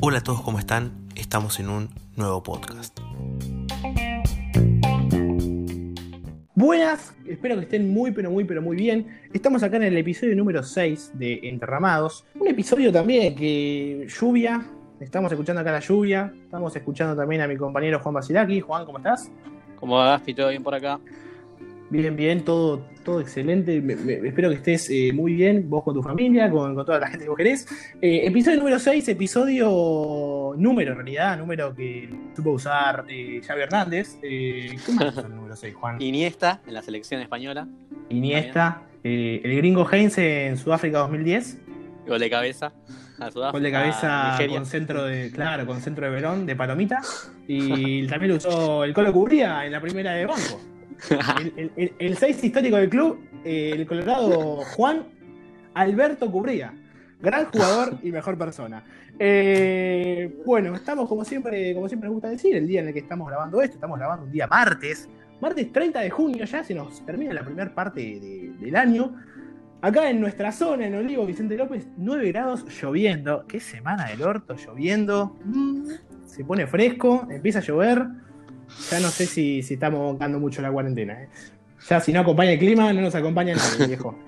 Hola a todos, ¿cómo están? Estamos en un nuevo podcast. Buenas, espero que estén muy, pero muy, pero muy bien. Estamos acá en el episodio número 6 de Enterramados. Un episodio también que lluvia, estamos escuchando acá la lluvia, estamos escuchando también a mi compañero Juan Basilaki. Juan, ¿cómo estás? ¿Cómo va, Gaspi? ¿Todo bien por acá? Bien, bien, todo, todo excelente. Me- me- espero que estés eh, muy bien, vos con tu familia, con, con toda la gente que vos querés. Eh, episodio número 6, episodio número en realidad, número que supo usar eh, Xavi Hernández. Eh, ¿Qué más es el número 6, Juan? Iniesta en la selección española. Iniesta, eh, el gringo Heinz en Sudáfrica 2010. Gol de cabeza a Sudáfrica. Gol de cabeza Nigeria. con centro de, claro, con centro de Verón, de Palomita. Y también lo usó el Colo Cubría en la primera de banco. El, el, histórico del club, eh, el colorado Juan Alberto Cubría. Gran jugador y mejor persona. Eh, bueno, estamos como siempre, como siempre nos gusta decir, el día en el que estamos grabando esto, estamos grabando un día martes. Martes 30 de junio ya se nos termina la primera parte de- del año. Acá en nuestra zona, en Olivo Vicente López, 9 grados lloviendo. Qué semana del orto lloviendo. Mm, Se pone fresco, empieza a llover. Ya no sé si, si estamos bancando mucho la cuarentena. ¿eh? Ya si no acompaña el clima, no nos acompaña nadie, viejo.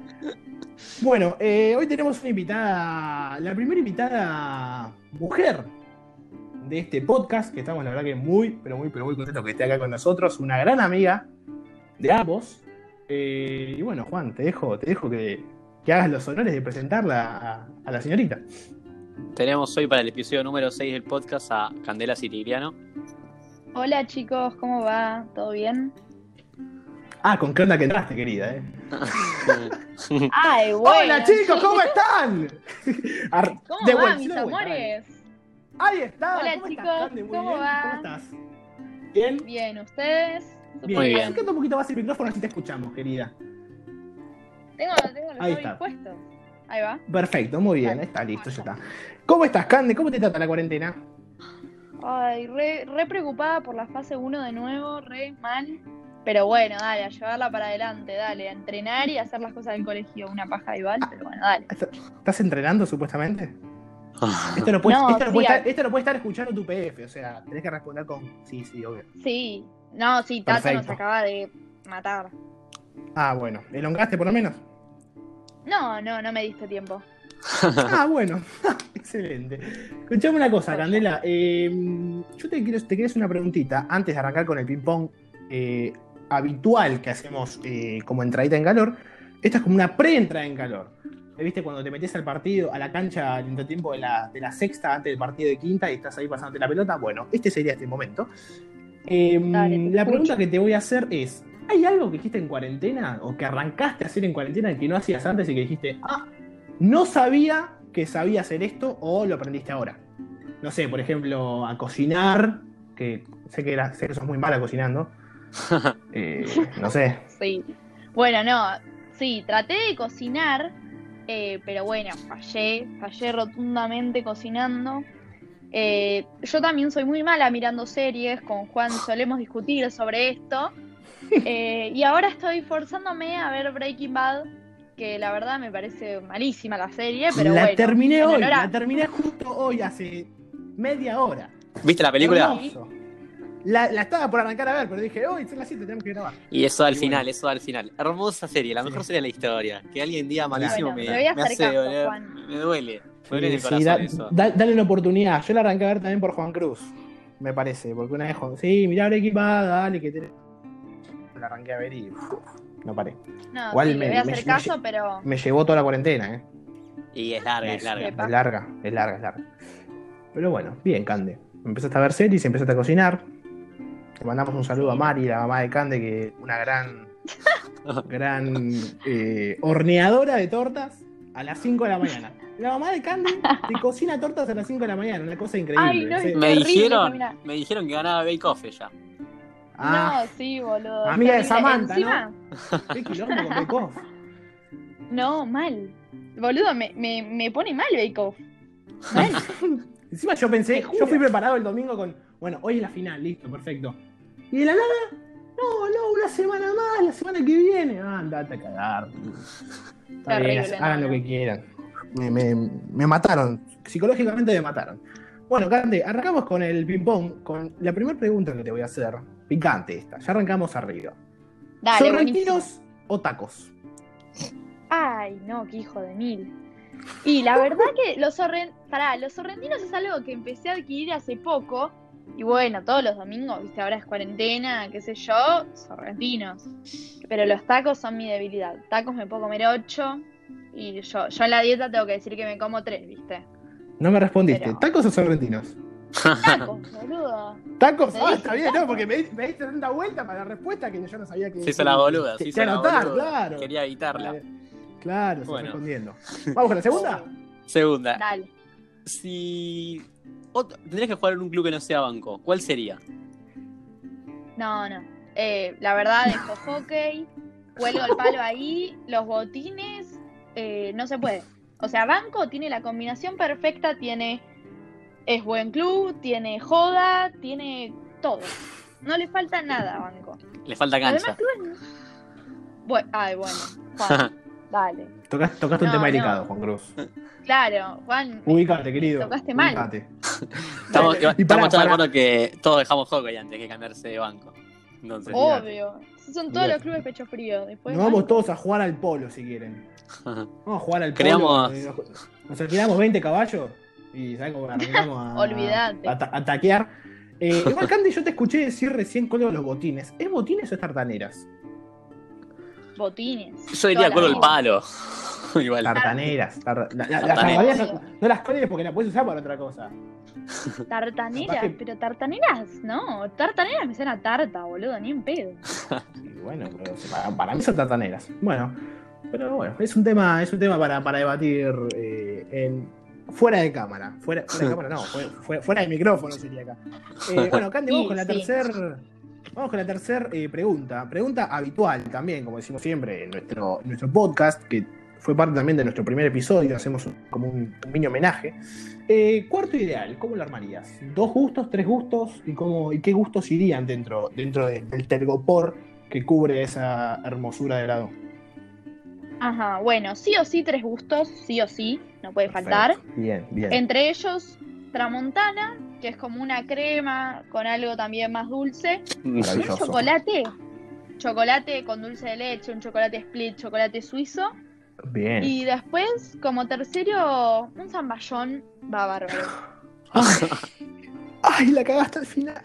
Bueno, eh, hoy tenemos una invitada, la primera invitada mujer de este podcast, que estamos la verdad que muy, pero muy, pero muy contentos que esté acá con nosotros, una gran amiga de ambos. Eh, y bueno, Juan, te dejo, te dejo que, que hagas los honores de presentarla a, a la señorita. Tenemos hoy para el episodio número 6 del podcast a Candela Siciliano. Hola chicos, ¿cómo va? ¿Todo bien? Ah, con qué onda que entraste, querida, eh. Ay, bueno. Hola chicos, ¿cómo están? ¿Cómo de va, mis de vuelta, amores? Ahí está. Hola, ¿cómo chicos, estás, Cande? Muy ¿cómo bien. va? ¿Cómo estás? Bien. Bien, ¿ustedes? Bien. Muy bien. Acercate un poquito más el micrófono así te escuchamos, querida. Tengo, tengo los Ahí está. Ahí va. Perfecto, muy bien, Dale. está listo, ya está. ¿Cómo estás, Cande? ¿Cómo te trata la cuarentena? Ay, re, re preocupada por la fase 1 de nuevo, re mal. Pero bueno, dale, a llevarla para adelante, dale, a entrenar y a hacer las cosas del colegio. Una paja igual, pero bueno, dale. ¿Estás entrenando supuestamente? Esto lo, puede, No, esto, sí, puede a- estar, esto lo puede estar escuchando tu PF, o sea, tenés que responder con sí, sí, obvio. Sí, no, sí, Tato nos acaba de matar. Ah, bueno, ¿elongaste por lo menos? No, no, no me diste tiempo. Ah, bueno, excelente. Escuchame una cosa, Candela. eh, yo te quiero, te quiero hacer una preguntita antes de arrancar con el ping-pong eh, habitual que hacemos eh, como entradita en calor. Esta es como una pre-entrada en calor. Eh, ¿Viste cuando te metes al partido, a la cancha al entretiempo de la, de la sexta antes del partido de quinta y estás ahí pasándote la pelota? Bueno, este sería este momento. Dale, te la pregunta que te voy a hacer es: ¿hay algo que hiciste en cuarentena o que arrancaste a hacer en cuarentena que no hacías antes y que dijiste, ah, no sabía que sabía hacer esto o lo aprendiste ahora? No sé, por ejemplo, a cocinar, que sé que, era, sé que sos muy mala cocinando. Eh, no sé. Sí. Bueno, no, sí, traté de cocinar, eh, pero bueno, fallé, fallé rotundamente cocinando. Eh, yo también soy muy mala mirando series, con Juan solemos discutir sobre esto. Eh, y ahora estoy forzándome a ver Breaking Bad, que la verdad me parece malísima la serie, pero la bueno. terminé hoy, a- la terminé justo hoy, hace media hora. ¿Viste la película? Hermoso. La, la estaba por arrancar a ver, pero dije, hoy son las 7, tenemos que grabar. Y eso al Y final, bueno. eso al final. Hermosa serie, la Sí. mejor serie de la historia. Que alguien diga malísimo Bueno, me, te voy a me hace caso, doler. Juan. Me duele. Me duele en el Sí, corazón da- eso. da- dale una oportunidad. Yo la arranqué a ver también por Juan Cruz, me parece. Porque una vez, Juan, sí, mirá Bad, dale, que te... La arranqué a ver y uf, no paré. No, Igual sí, me- le voy a me- hacer me- caso, pero. Me llevó toda la cuarentena, ¿eh? Y es larga, es larga. Es larga, es larga, es larga. Pero bueno, bien, Cande. Empezaste a ver series, empezaste a cocinar. Le mandamos un saludo a Mari, la mamá de Cande, que una gran, gran eh, horneadora de tortas a las 5 de la mañana. La mamá de Cande te cocina tortas a las 5 de la mañana, una cosa increíble. Ay, no, Sí. es Me dijeron, me dijeron que ganaba Bake Off ella. Ah, No, sí, boludo. Amiga de. Samantha, Encima, qué quilombo con Bake Off. No, mal. Boludo, me, me, me pone mal Bake Off. Mal. Encima yo pensé, yo fui preparado el domingo con, bueno, hoy es la final, listo, perfecto. Y de la nada, No, no, una semana más, la semana que viene. Ah, andate a cagar. Está bien, hagan no, lo no. que quieran. Me, me- me mataron. Psicológicamente me mataron. Bueno, Cande, arrancamos con el ping-pong, con la primera pregunta que te voy a hacer. Picante esta, ya arrancamos arriba. Dale. ¿Sorrentinos o tacos? Ay, no, qué hijo de mil. Y la verdad que los, sorren... Pará, los sorrentinos es algo que empecé a adquirir hace poco. Y bueno, todos los domingos, viste, ahora es cuarentena, qué sé yo, sorrentinos. Pero los tacos son mi debilidad. Tacos me puedo comer ocho. Y yo, yo en la dieta tengo que decir que me como tres, viste. No me respondiste. Pero- ¿Tacos o sorrentinos? Tacos, boludo. Tacos, ah, está bien, no, porque me, me diste tanta vuelta para la respuesta que yo no sabía que. Se hizo la boluda, se hizo que la anotar, boluda. claro. Quería evitarla. Claro, estoy Bueno. respondiendo. Vamos con la segunda. Segunda. Dale. Si tendrías que jugar en un club que no sea banco, ¿cuál sería? No, no. Eh, la verdad, dejo hockey, cuelgo el palo ahí, los botines, eh, no se puede. O sea, Banco tiene la combinación perfecta, tiene. Es buen club, tiene joda, tiene todo. No le falta nada a Banco. Le falta cancha. clubes. Bueno, ay, bueno. Juan, dale. Tocas- tocaste un tema no. delicado, Juan Cruz. Claro, Juan. Ubicate, querido. Tocaste mal. Ubicate. Estamos, Y para- estamos todos de para- acuerdo que todos dejamos hockey antes que cambiarse de banco. Entonces, Obvio. Son todos los clubes pecho frío. Después Nos vamos todos a jugar al polo si quieren. Vamos a jugar al polo. Creamos- Nos, nos alquilamos 20 caballos y ¿sabes cómo arrancamos a, a, a taquear? Eh, igual, Candy, yo te escuché decir recién lo de los botines. ¿Es botines o es tartaneras? Botines. Yo diría la el palo. Igual. Tartaneras. tar- la- la- las Tartaneras. tartaneras no las colgues porque las puedes usar para otra cosa. Tartaneras, que- pero tartaneras, no. Tartaneras me suena a tarta, boludo, ni en pedo. Y bueno, pero para, para mí son tartaneras. Bueno, pero bueno, es un tema, es un tema para, para debatir eh, en, fuera de cámara. Fuera, fuera de cámara no, fuera, fuera- fuera de micrófono sería acá. Eh, bueno, Candy, vamos con la sí. tercera. Vamos con la tercera pregunta. Pregunta habitual también, como decimos siempre, en nuestro, en nuestro podcast, que fue parte también de nuestro primer episodio, hacemos un- como un, un mini homenaje. Eh, cuarto ideal, ¿cómo lo armarías? ¿Dos gustos, tres gustos? ¿Y, cómo, y qué gustos irían dentro, dentro de- del telgopor que cubre esa hermosura de helado? Ajá, bueno, sí o sí tres gustos, sí o sí, no puede faltar. Perfecto. Bien, bien. Entre ellos, tramontana, que es como una crema con algo también más dulce. Un Maravilloso. chocolate, chocolate con dulce de leche, un chocolate split, chocolate suizo. Bien. Y después, como tercero, un zamballón va bárbaro. Ay, ay, la cagaste al final.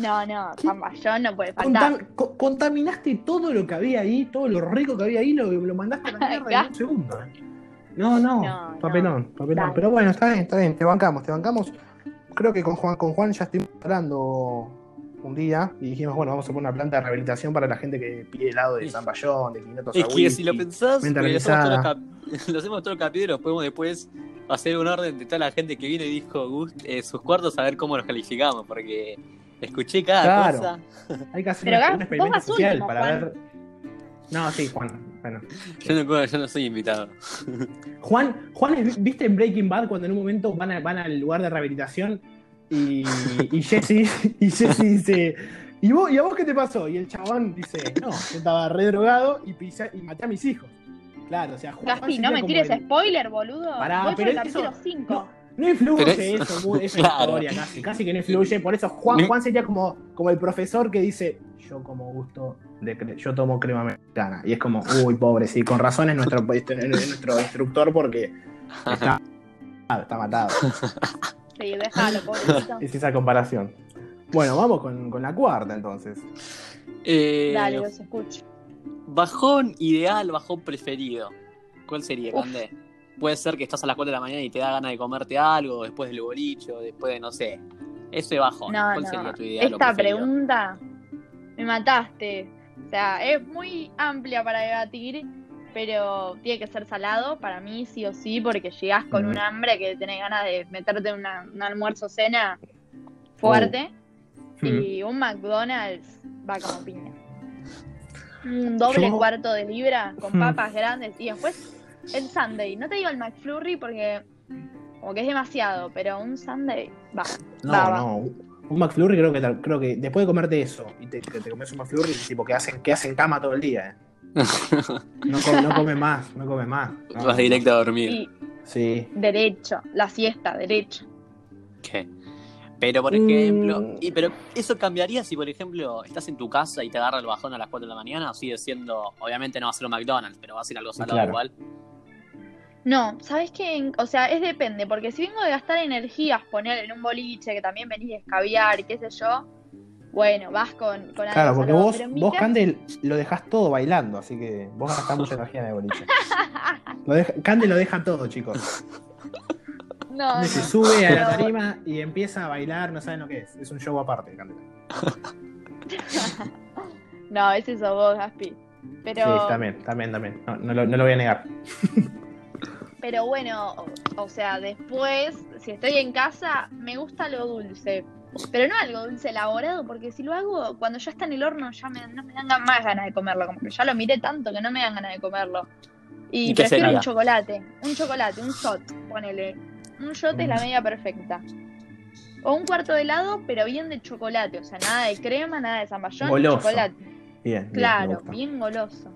No, no, ¿Qué? zamballón no puede faltar. Contam- co- contaminaste todo lo que había ahí, todo lo rico que había ahí, lo, lo mandaste a la mierda en un segundo. eh. No, no, No, papelón, papelón. Dale. Pero bueno, está bien, está bien, te bancamos, te bancamos. Creo que con Juan, con Juan ya estuvimos hablando un día y dijimos, bueno, vamos a poner una planta de rehabilitación para la gente que pide helado de San Bayón, de quinotos Es que si lo pensás, porque lo hacemos, todos los granizada. cap- lo hacemos todos los capítulos, podemos después hacer un orden de toda la gente que vino y dijo gust- eh, sus cuartos a ver cómo los calificamos, porque escuché cada Claro. cosa. Hay que hacer Pero un, un experimento social último, para Juan. ver. No, sí, Juan. Bueno. Yo no, yo no soy invitado. Juan, Juan es- ¿viste en Breaking Bad cuando en un momento van, a- van al lugar de rehabilitación y, y Jesse, y Jesse dice, ¿Y, vos, ¿y a vos qué te pasó? Y el chabón dice, no, yo estaba re drogado y, pisé- y maté a mis hijos. Claro, o sea, Juan, Gaspi, no me tires el- spoiler, boludo. Pará, Voy por pero el eso- capítulo 5. No, no influye es- eso, esa Claro. historia casi, casi que no influye. Por eso Juan, Juan sería como, como el profesor que dice, yo como gusto de cre- yo tomo crema mexicana. Y es como, uy, pobre, sí, con razón es nuestro, es nuestro instructor porque está, está matado. Sí, déjalo, pobrecito. Es esa comparación. Bueno, vamos con, con la cuarta entonces. Eh, Dale, los escucho. Bajón ideal, bajón preferido. ¿Cuál sería, Uf. Puede ser que estás a las 4 de la mañana y te da ganas de comerte algo, después del bolicho, después de, no sé. Ese bajón. No, ¿Cuál no. sería tu ideal o Esta pregunta me mataste. O sea, es muy amplia para debatir, pero tiene que ser salado para mí, sí o sí, porque llegás con Mm. un hambre que tenés ganas de meterte en una- un almuerzo cena fuerte. Mm. Y un McDonald's va como piña. Un doble Yo- cuarto de libra con Mm. papas grandes. Y después el Sunday. No te digo el McFlurry porque como que es demasiado, pero un Sunday va. No, Va, va. no. Un McFlurry creo que, creo que después de comerte eso y te, que te comes un McFlurry, tipo que hacen, que hacen cama todo el día, ¿eh? No, come, no come más, no come más. No, Vas directo a dormir. Y Sí. derecho, la siesta, derecho. ¿Qué? Pero, por ejemplo, Mm. y, pero eso cambiaría si, por ejemplo, estás en tu casa y te agarra el bajón a las 4 de la mañana, o sigue siendo, obviamente no va a ser un McDonald's, pero va a ser algo salado Claro. igual. No, ¿sabes qué? O sea, es depende, porque si vengo de gastar energías, poner en un boliche, que también venís de escabiar y qué sé yo, bueno, vas con, con algo Claro, porque vos, vos caso- Cande, lo dejás todo bailando, así que vos gastás mucha energía en el boliche. Lo deja- Cande lo deja todo, chicos. No, Cande se no. sube a la tarima y empieza a bailar, no saben lo que es. Es un show aparte, Cande. No, ese sos vos, Gaspi. Pero, Sí, también, también, también. No, no lo, no lo voy a negar. Pero bueno, o, o sea, después, si estoy en casa, me gusta lo dulce. Pero no algo dulce elaborado, porque si lo hago cuando ya está en el horno, ya me, no me dan más ganas de comerlo. Como que ya lo miré tanto que no me dan ganas de comerlo. Y, ¿Y qué prefiero un chocolate. Un chocolate, un shot, ponele. Un shot es la Mm. media perfecta. O un cuarto de helado, pero bien de chocolate. O sea, nada de crema, nada de zamballón, Goloso. chocolate. Bien, Claro, bien goloso.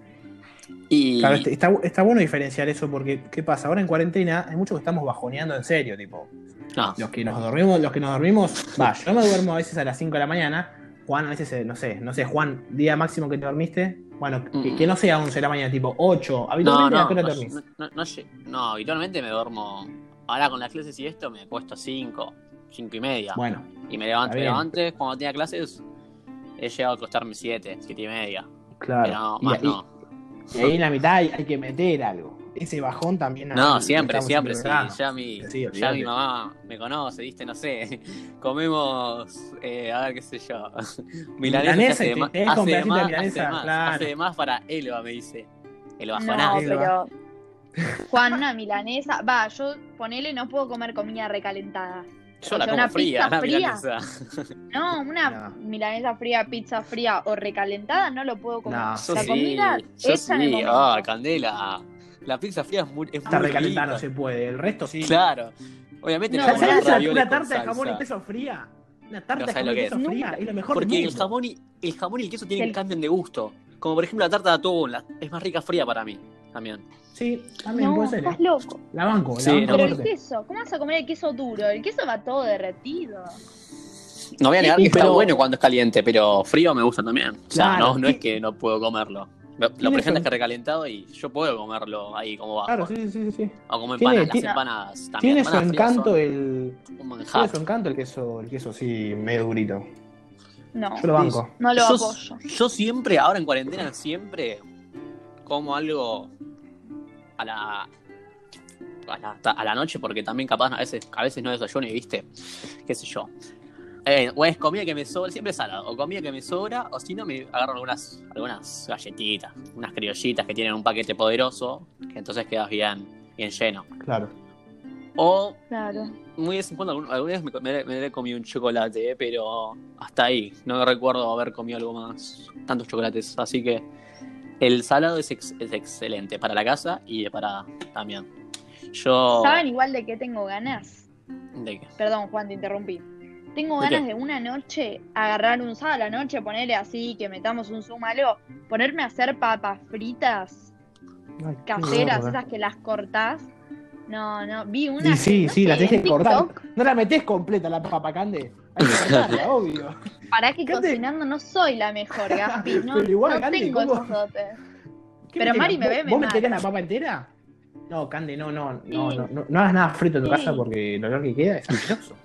Y Claro, este- está, está bueno diferenciar eso porque, ¿qué pasa? Ahora en cuarentena hay muchos que estamos bajoneando en serio, tipo. no, Los que nos dormimos, los que nos dormimos, va, yo me duermo a veces a las 5 de la mañana. Juan, a veces, eh, no sé, no sé, Juan, día máximo que te dormiste. Bueno, que, Mm. que no sea 11 de la mañana, tipo 8. no, Habitualmente, ¿a no, qué hora no, te dormís? no, habitualmente me duermo, ahora con las clases y esto, me he puesto 5, 5 y media. Bueno, Y me levanto, pero antes, cuando tenía clases, he llegado a acostarme 7, 7 y media. claro. Pero más no. Y ahí en la mitad hay, hay que meter algo. Ese bajón también. No, siempre, siempre, sí. Ya mi, Sí, ya mi mamá me conoce, viste, no sé. Comemos, eh, a ver qué sé yo. Milanesa, Milanesa, hace, de te- más, hace, de más, milanesa, hace, más, claro. hace de más para Elba, me dice. El No, bajonazo. Elba. pero. Juan, una milanesa. Va, yo ponele, no puedo comer comida recalentada. Yo o la sea, como una fría, pizza la fría. milanesa. No, una No. milanesa fría, pizza fría o recalentada no lo puedo comer. No, la sí, comida yo sí. Ah, candela. La pizza fría es muy, es Está muy recalentada, no rica. se puede. El resto sí. Claro. Obviamente No, no, ¿Sabes como una una, tarta de jamón y queso fría? Una No tarta de sabes jamón lo y que queso es. fría es lo mejor Porque del el jamón, y, el jamón y el queso tienen El- cambian de gusto. Como por ejemplo la tarta de atún, la- es más rica fría para mí. También. Sí, también No, puede ser. estás ¿eh? loco. La banco, Sí, la banco no. Pero el queso, ¿cómo vas a comer el queso duro? El queso va todo derretido. No voy a negar Sí, que está bueno cuando es caliente, pero frío me gusta también. O sea, Claro, no, no sí. es que no puedo comerlo. Lo, presenta son- que recalentado y yo puedo comerlo ahí como bajo. Claro, sí, sí, sí. sí. O como Tiene- empanadas, las tiene- empanadas también. Tiene su encanto el. Un Tiene su encanto el queso, el queso sí, medio durito. No, Yo lo banco. no lo yo, apoyo. yo siempre, ahora en cuarentena, siempre como algo a la, a la, a la noche, porque también capaz a veces, a veces no desayuno y viste, qué sé yo. Eh, o es comida que me sobra, siempre es salado, o comida que me sobra, o si no me agarro algunas, algunas galletitas, unas criollitas que tienen un paquete poderoso, que entonces quedas bien, bien lleno. Claro. O Claro. muy de vez en cuando, algún- alguna vez me, me- me he comido un chocolate, pero hasta ahí. No recuerdo haber comido algo más, tantos chocolates. Así que el salado es, ex- es excelente para la casa y para también. Yo. ¿Saben igual de qué tengo ganas? ¿De qué? Perdón, Juan, te interrumpí. Tengo ¿De ganas de una noche agarrar un sábado a la noche, ponerle así, que metamos un zoom algo, ponerme a hacer papas fritas Ay, caseras, gorda. esas que las cortás. No, no, vi una. Y sí, no sí, sé, la tenés en que cortar. No la metés completa la papa cande. Hay que cortarla, obvio. Para que Cande- cocinando no soy la mejor, Gaspi. No, Pero igual, no Cande, tengo ¿cómo? esos dotes. ¿Qué Pero metés? Mari me ¿Vos- ve, me ¿Vos mata. meterías la papa entera? No, Cande, no, no, no, Sí. no, no, no hagas nada frito en tu Sí. casa porque el olor que queda es asqueroso.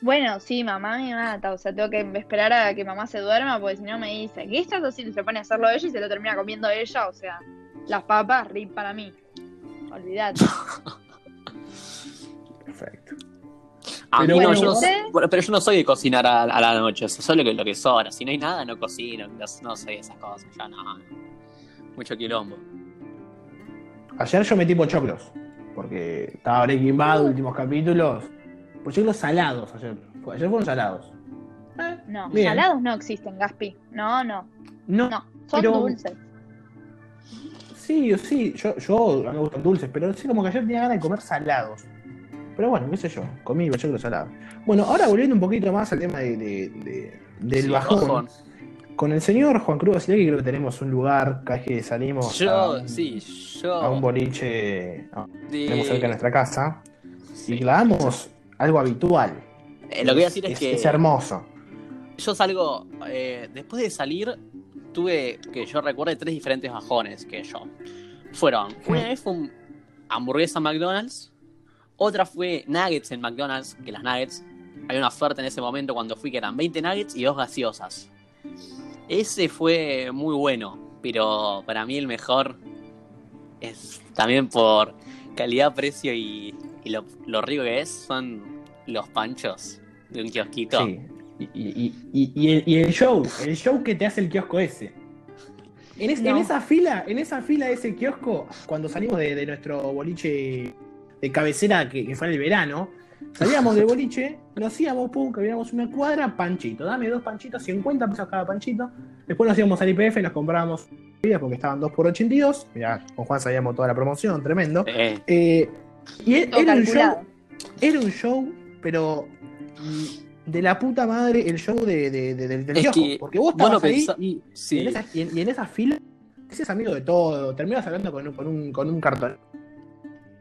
Bueno, sí, mamá me mata. O sea, tengo que esperar a que mamá se duerma, porque si no me dice, ¿qué estás haciendo? Se pone a hacerlo ella y se lo termina comiendo ella. O sea, las papas, rip para mí. Olvídate. Perfecto. A Pero mí no, bueno, yo no, ¿usted? bueno, pero yo no soy de cocinar a, a la noche, o sea, solo que lo que sobra. Si no hay nada, no cocino, no, no sé esas cosas, ya no. Mucho quilombo. Ayer yo metí pochoclos. Porque estaba Breaking Bad, últimos capítulos. Pochoclos salados ayer. Ayer fueron salados. Eh, No, bien. salados no existen, Gaspi. No, no, No, no. Son Pero- dulces. Sí, sí, yo, yo a mí me gustan dulces, pero sí como que ayer tenía ganas de comer salados. pero bueno, qué sé yo, comí pochoclo salado. Bueno, ahora volviendo un poquito más al tema de, de- de- del Sí, bajón. bajón. Con el señor Juan Cruz Basileski creo que tenemos un lugar, cada que salimos a, Yo, un, sí, yo. a un boliche, a- de- tenemos cerca de nuestra casa, sí. y clavamos algo habitual. Eh, lo que voy a decir es, que es hermoso. yo salgo. eh, después de salir, tuve, que yo recuerde, tres diferentes bajones que yo. Fueron. Una vez fue un hamburguesa McDonald's. Otra fue nuggets en McDonald's, que las nuggets. Había una oferta en ese momento cuando fui que eran 20 nuggets y dos gaseosas. Ese fue muy bueno, pero para mí el mejor es también por calidad, precio y, y lo, lo rico que es, son los panchos de un kiosquito. Sí. Y, y- y- y el, y el show, el show que te hace el kiosco ese. En, es- en No. esa fila, en esa fila de ese kiosco, cuando salimos de, de nuestro boliche de cabecera que, que fue en el verano, salíamos del boliche, nos íbamos, pum, caminamos una cuadra, panchito, dame dos panchitos, 50 pesos cada panchito. Después nos íbamos al IPF y nos comprábamos bebidas porque estaban 2 por 82. Mirá, con Juan sabíamos toda la promoción, tremendo. Eh, Eh, y e- era un show, era un show, pero mm, de la puta madre el show de, de- de- del, del Es kiosco. que Porque vos vos estabas lo ahí pensá- y, sí. en esa, y en- y en esa fila, ese amigo de todo, terminas hablando con un, con un, con un cartón.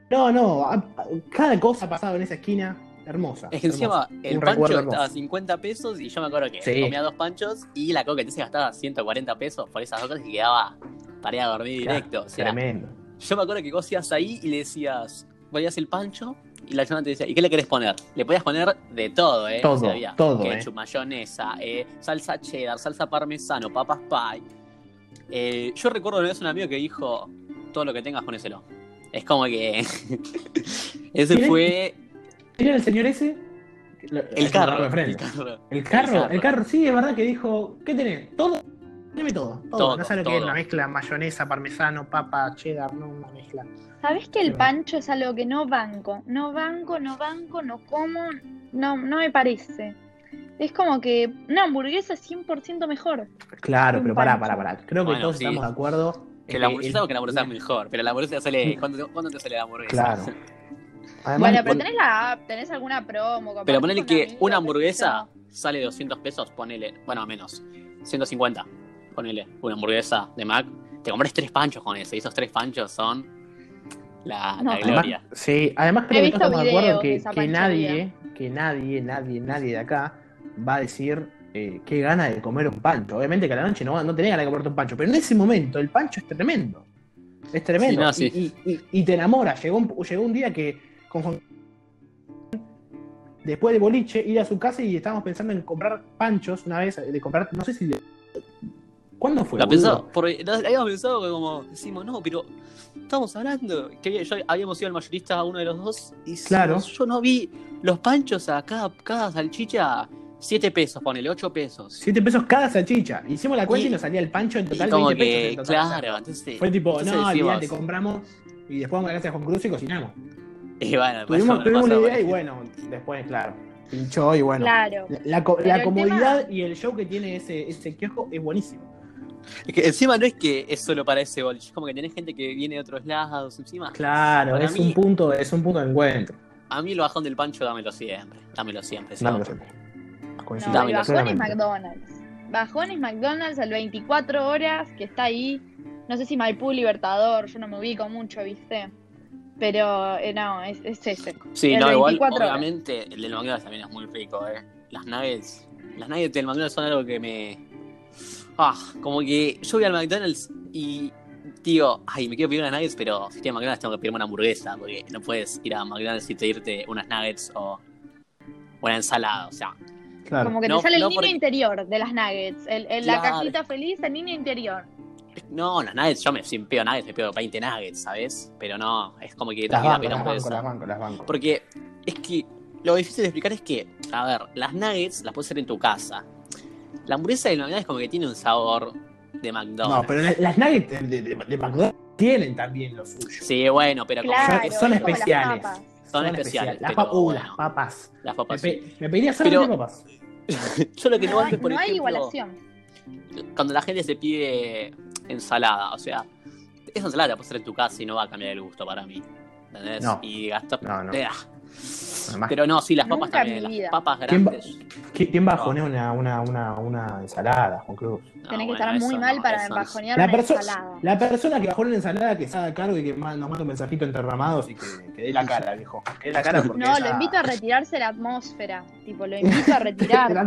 No, no, a- a- cada cosa pasaba en esa esquina, hermosa. Es que encima hermosa. el Un pancho estaba a hermoso. 50 pesos y yo me acuerdo que Sí. comía dos panchos y la coca se gastaba 140 pesos por esas dos cosas y quedaba para ir a dormir Claro, directo. O sea, Tremendo. yo me acuerdo que vos ibas ahí y le decías, ponías el pancho y la chona te decía, ¿y qué le querés poner? Le podías poner de todo, ¿eh? Todo, había todo, ketchup, mayonesa, eh, salsa cheddar, salsa parmesano, papas pie. Eh, yo recuerdo una vez un amigo que dijo, todo lo que tengas, ponéselo. Es como que... Ese fue ¿Quién era el señor ese? El carro. El carro. El carro, El carro. el carro, sí, es verdad que dijo, ¿qué tenés? Todo, dime todo, todo. Todo, no sé lo que es una mezcla mayonesa, parmesano, papa, cheddar, no una mezcla. ¿Sabés que el Sí. pancho es algo que no banco? No banco, no banco, no como, no, no me parece. Es como que una hamburguesa es 100% mejor. Claro, pero pará, pará, pará. Creo que Bueno, todos sí. estamos de acuerdo. Que la hamburguesa, el- sabemos que la hamburguesa es mejor, pero la hamburguesa sale. ¿Cuánto, cuánto te sale la hamburguesa? Claro. Además, bueno, pero pon- tenés la app, tenés alguna promo. Pero ponele que una hamburguesa sale 200 pesos, ponele. Bueno, menos. 150. Ponele una hamburguesa de Mac. Te compras tres panchos con eso. Y esos tres panchos son la, No, la además- gloria. sí, además creo que estamos de acuerdo que, nadie, que nadie, nadie, nadie de acá va a decir eh, qué gana de comer un pancho. Obviamente que a la noche no, no tenés ganas de comerte un pancho, pero en ese momento el pancho es tremendo. Es tremendo. Sí, no, sí. Y, y- y- y te enamora. Llegó un, llegó un día que con Juan- después de boliche, ir a su casa y estábamos pensando en comprar panchos una vez, de comprar, no sé si... de- ¿Cuándo fue? La boludo? pensaba, porque la- habíamos pensado que como decimos, no, pero estamos hablando que yo habíamos ido al mayorista a uno de los dos y Claro. yo no vi los panchos a cada, cada salchicha 7 pesos, ponele 8 pesos. 7 pesos cada salchicha. Hicimos la cuenta y, Y- nos salía el pancho en Y total como 20 pesos. en total. Claro, entonces. Fue tipo, entonces no, decimos- olvídate, compramos y después vamos a gracias a Juan Cruz y cocinamos. Y bueno, Tuvimos, tuvimos la por idea y bueno, después, claro, pinchó y bueno. Claro. La, la la comodidad tema- y el show que tiene ese, ese kiosco es buenísimo. Es que encima no es que es solo para ese boliche, es como que tenés gente que viene de otros lados. Encima, Claro, es mí- un punto, es un punto de encuentro. a mí el bajón del pancho, dámelo siempre. Dámelo siempre. ¿sí? Dámelo siempre. No, Coincido Dámelo, el bajón es plenamente. McDonald's. Bajón es McDonald's al 24 horas, que está ahí. No sé si Maipú Libertador, yo no me ubico mucho, ¿viste? Pero eh, no, es, es ese. Sí, El no, igual, 24 horas. obviamente, el del McDonald's también es muy rico, eh. Las nuggets, las nuggets del McDonald's son algo que me... Ah, como que yo voy al McDonald's y digo, ay, me quiero pedir unas nuggets, pero si estoy en McDonald's tengo que pedirme una hamburguesa, porque no puedes ir a McDonald's y pedirte unas nuggets o una ensalada, o sea, Claro. Como que No, te sale el no niño porque- interior de las nuggets. El, el- La cajita feliz, el niño interior. no, las nuggets, yo me, si me pido nuggets, me pido 20 nuggets, ¿sabes? Pero no, es como que Las también la banco, las banco, las banco. Porque es que lo difícil de explicar es que, a ver, las nuggets las puedes hacer en tu casa. La hamburguesa del McDonald's es como que tiene un sabor de McDonald's. No, pero la- las nuggets de, de- de- de McDonald's tienen también lo suyo. Sí, bueno, pero como Claro, que son- las especiales. son especiales. Las, pero uh, bueno, las papas. las Me, papas. pe- me pediría solamente papas. Yo lo que no, No, es, por no hay igualación. cuando la gente se pide ensalada, o sea, esa ensalada la puedes hacer en tu casa y no va a cambiar el gusto para mí. ¿Entendés? No. Y gastar. No, no. Eh. Pero no, sí, las papas también. Las papas ¿Quién va- grandes. ¿Qui- ¿Quién bajonea una, una, una, una ensalada, Juan Cruz? No, Tenés que bueno, estar muy mal no, para bajonear La, una perso- ensalada. la persona que bajó una ensalada que se haga cargo y que nos manda un mensajito entre ramados y que, que dé la cara, viejo. Que dé la cara porque No, esa- lo invito a retirarse la atmósfera. Tipo, lo invito a retirar.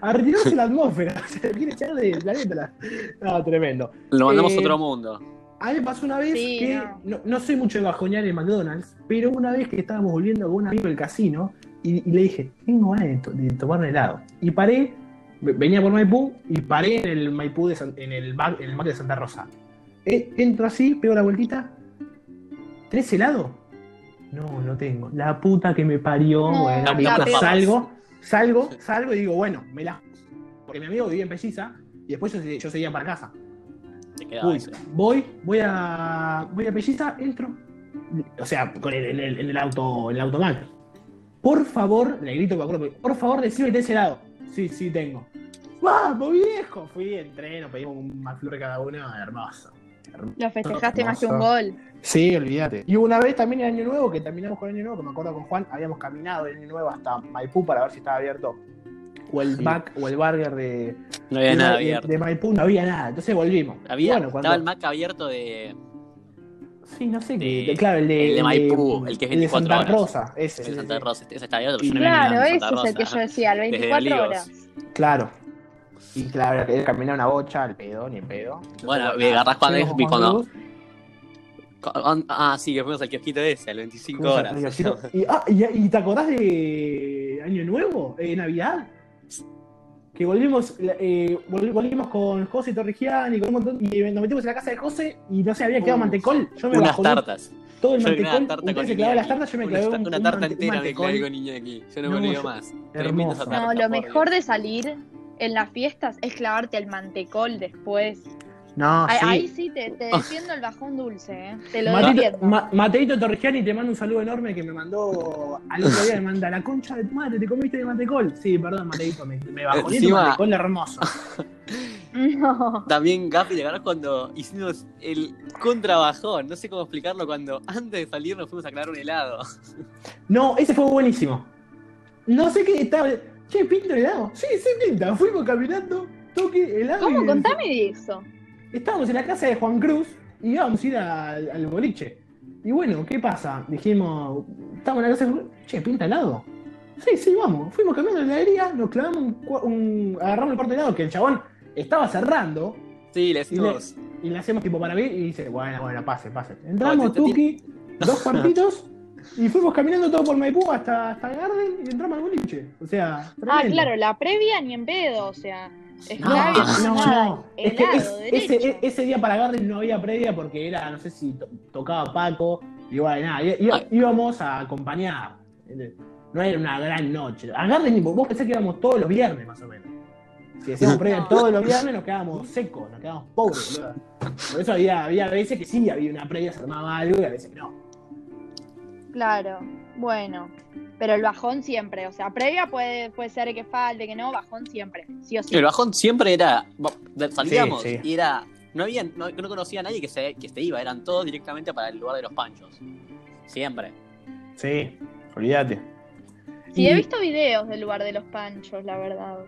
a retirarse la atmósfera. Se quiere echar del planeta. No, tremendo. Lo mandamos Eh, a otro mundo. A mí me pasó una vez Sí, que no. no. no soy mucho de bajonear en McDonald's, pero una vez que estábamos volviendo con un amigo del casino y, y le dije, tengo ganas de, to- de tomar un helado. Y paré, ve- venía por Maipú y paré en el Maipú de San- en el Mac, en el Mac de Santa Rosa. Eh, entro así, pego la vueltita. ¿Tenés helado? No, no tengo. La puta que me parió. No, bueno, salgo, salgo, salgo y digo, bueno, me la. Porque mi amigo vivía en Pelliza y después yo, yo seguía para casa. Uy, voy, voy a. Voy a Pelliza, entro. O sea, con el, en, el, en el auto, en el automac. Por favor, le grito, me acuerdo, por favor, decime que tenés helado. Sí, sí tengo. ¡Vamos, viejo! Fui, entré, nos pedimos un McFlurry cada uno, hermoso. Hermoso. Lo festejaste más que un gol. Sí, olvídate. Y una vez también en Año Nuevo, que terminamos con Año Nuevo, que me acuerdo con Juan, habíamos caminado en Año Nuevo hasta Maipú para ver si estaba abierto. O el back o el burger de, No había de, nada de- abierto. de Maipú, no había nada. Entonces volvimos. Había, Bueno, cuando- Estaba el Mac abierto de, Sí, no sé. de- qué- de- claro, el de, el de Maipú, el que es de 24 Santa horas. Rosa, ese. de sí, Santa. Rosa. Ese está abierto, pero yo no había Claro, ese Santa es el que Rosa. yo decía, las Desde 24 Olivos. horas. Claro. Y claro, caminar una bocha, al pedo, ni en pedo. Entonces, Bueno, me agarrás cuando es- cuando- Ah, sí, que fuimos al kiosquito ese, al 25 fuimos horas. Y, ah, y, y te acordás de Año Nuevo? Eh, Navidad. Que volvimos, eh, vol- volvimos con José Torrigiani con un montón, y nos metimos en la casa de José y no se había quedado Uh, mantecol. Yo me Unas tartas. todo el Yo mantecol. una tarta Usted se clavaba las tartas, yo me esta- un, una un tarta mante- entera me mantecol. clavé con Iñaki. Yo no, No, me olvido más. Hermoso. esa tarta, No, lo mejor Dios. de salir en las fiestas es clavarte el mantecol después. No, Ahí, sí. ahí sí te, te defiendo el bajón dulce, ¿eh? Te lo Mateito, defiendo. Ma- Mateito Torrigiani te mando un saludo enorme que me mandó al otro día, me manda la concha de tu madre, te comiste de mantecol. Sí, perdón, Mateito, me, me bajó tu Encima- mantecol hermoso. No. También, Gafi, ¿te acuerdas cuando hicimos el contrabajón? No sé cómo explicarlo, cuando antes de salir nos fuimos a clavar un helado. No, ese fue buenísimo. No sé qué estaba. Che, pinta helado. Sí, sí, pinta. Fuimos caminando, toque helado. ¿Cómo? y- Contame de eso. Estábamos en la casa de Juan Cruz y íbamos a ir al, al boliche. Y bueno, ¿qué pasa? Dijimos, estamos en la casa de Juan Cruz. Che, pinta helado. Sí, sí, vamos. Fuimos caminando en la heladería, nos clavamos un, un- agarramos el cuarto de helado que el chabón estaba cerrando Sí, le Y decimos. y le hacemos tipo para ver y dice, bueno, bueno, pase, pase. Entramos, Tuki, dos cuartitos y fuimos caminando todo por Maipú hasta, hasta Garden y entramos al boliche. O sea, Ah, claro, la previa ni en pedo, o sea. Es No, no, nada, no. Es que es- ese, ese día para Garden no había previa porque era, no sé si to- tocaba Paco, igual nada, íbamos a acompañar. No era una gran noche. A Garden, vos pensás que íbamos todos los viernes más o menos. Si hacíamos previa No. todos los viernes nos quedábamos secos, nos quedábamos pobres, boludo. Por eso había, había veces que sí, había una previa, se armaba algo y a veces que no. Claro, bueno. Pero el bajón siempre, o sea, previa puede, puede ser que falte, que no, bajón siempre, sí o sí. El bajón siempre era. Salíamos Sí, sí. y era. No había, no, no conocía a nadie que se, que se iba, eran todos directamente para el lugar de los panchos. Siempre. Sí, olvídate. Sí, Y- he visto videos del lugar de los panchos, la verdad.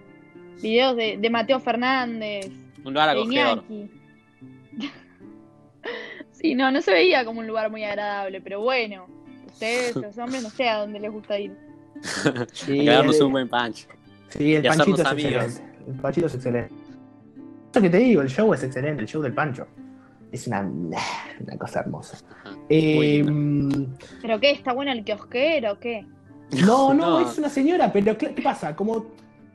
Videos de, de Mateo Fernández, Un lugar de acogedor. Sí, no, no se veía como un lugar muy agradable, pero bueno, ustedes, los hombres, no sé a dónde les gusta ir. Sí, Quedarnos el- un buen pancho. Sí, el y panchito es amigos. excelente. El panchito es excelente. Eso que te digo, el show es excelente, el show del pancho. Es una, una cosa hermosa. Ajá. Eh, ¿Pero qué? ¿Está bueno el kiosquero o qué? no, no, No. es una señora, pero ¿qué qué pasa? Como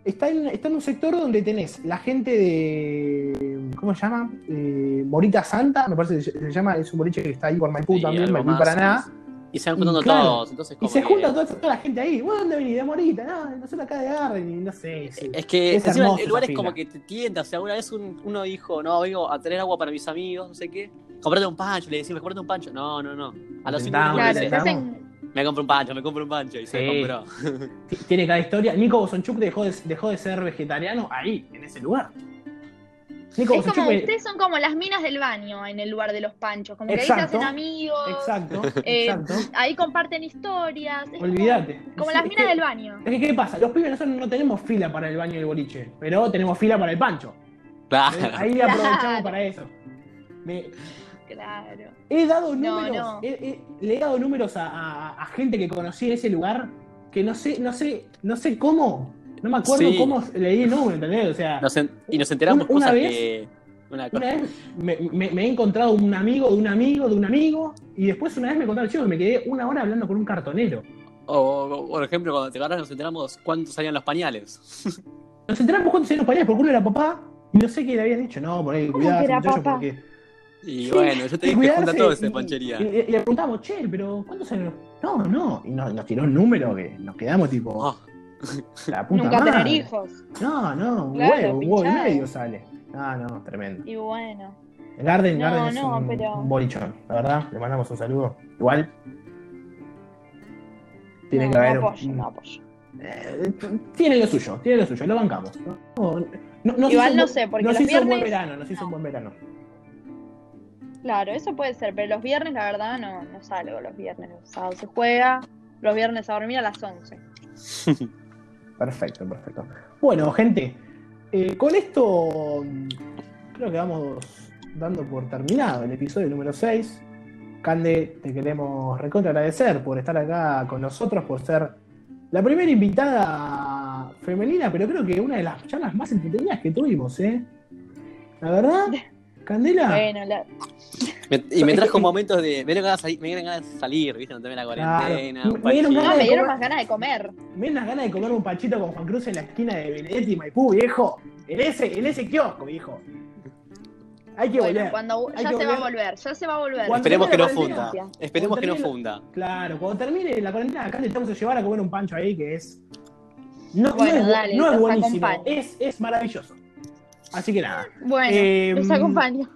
está en, está en un sector donde tenés la gente de. ¿Cómo se llama? Eh, Morita Santa, me parece que se llama, es un boliche que está ahí por Maipú Sí, también, Maipú más. Y se van Y juntando claro, todos. Entonces, Y se que- junta toda, toda la gente ahí. ¿Vos dónde venís? De Morita, no, nosotros acá de Garden, y no sé. sí. Es que Es encima hermoso el lugar es como que te tienta. O sea, una vez un- uno dijo, no, vengo a traer agua para mis amigos, no sé qué. Comprate un pancho. Le decimos, comprate un pancho. No, no, no. A los cinco minutos me compro un pancho, me compro un pancho. Y se compró. Tiene cada historia. Nico Bosonchuk dejó de, dejó de ser vegetariano ahí, en ese lugar. Nico, Es como, ustedes son como las minas del baño en el lugar de los panchos, como que ahí se hacen amigos, Exacto, eh, exacto. ahí comparten historias, como- Olvídate. como, Sí, las es minas que- del baño. Es que, ¿qué pasa? Los pibes nosotros no tenemos fila para el baño del boliche, pero tenemos fila para el pancho. Claro. Ahí Claro. aprovechamos para eso. Me- Claro. he dado No, números, no. he- he- le he dado números a, a- a gente que conocí en ese lugar que no sé, no sé, no sé cómo, no me acuerdo Sí. cómo le di el número, ¿entendés? O sea, Nos en- y nos enteramos Una- una cosas vez- que. Una cosa. una vez me, me- me he encontrado un amigo de un amigo de un amigo y después una vez me contaron chico que me quedé una hora hablando con un cartonero. O, o, por ejemplo, cuando te agarras nos enteramos cuántos salían los pañales. Nos enteramos cuántos eran los pañales porque uno era papá y no sé qué le habían dicho. No, por ahí, ¿Cómo cuidado, que era muchacho, papá? porque Y Sí, bueno, yo te dije, cuidarse, junta todo ese panchería. Y, y- y le preguntamos, che, pero ¿cuántos años? No, no. Y nos, nos tiró un número que nos quedamos tipo, Oh, la puta Nunca madre. tener hijos. No, no, un Claro, huevo, un huevo y medio sale. No, no, tremendo. Y bueno. Garden, No, Garden es un, pero- un bolichón, la verdad. Le mandamos un saludo. Igual. Tiene no, que haber. no apoyo, un- no apoyo. eh, tiene lo suyo, tiene lo suyo, lo bancamos. Igual no sé, porque nos los hizo un buen viernes- verano, nos hizo un buen verano. Claro, eso puede ser, pero los viernes la verdad no, no salgo los viernes. Los sábados se juega, los viernes a dormir a las 11. Perfecto, perfecto. Bueno, gente, eh, con esto mm, creo que vamos dando por terminado el episodio número 6. Cande, te queremos recontra agradecer por estar acá con nosotros, por ser la primera invitada femenina, pero creo que una de las charlas más entretenidas que tuvimos, ¿eh? La verdad, Candela, Bueno, la- me- y me trajo momentos de. Me dieron ganas de salir, me dieron ganas de salir ¿viste? No también la cuarentena. Claro. Me dieron ganas me de dieron comer. más ganas de comer. me dan las ganas de comer un panchito con Juan Cruz en la esquina de Benedetti y Maipú, viejo. En ese, en ese kiosco, viejo. Hay que Bueno, volver. cuando Hay ya que se va a volver. ya se va a volver. Cuando Esperemos que no funda. Esperemos que no funda. Claro, cuando termine la cuarentena, acá te estamos a llevar a comer un pancho ahí que es. No, es, dale, no es buenísimo, acompaño. es, es maravilloso. Así que nada. Bueno, Eh, los acompaño.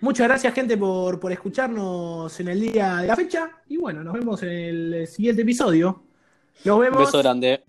Muchas gracias, gente, por, por escucharnos en el día de la fecha. Y bueno, nos vemos en el siguiente episodio. Nos Un vemos. beso grande.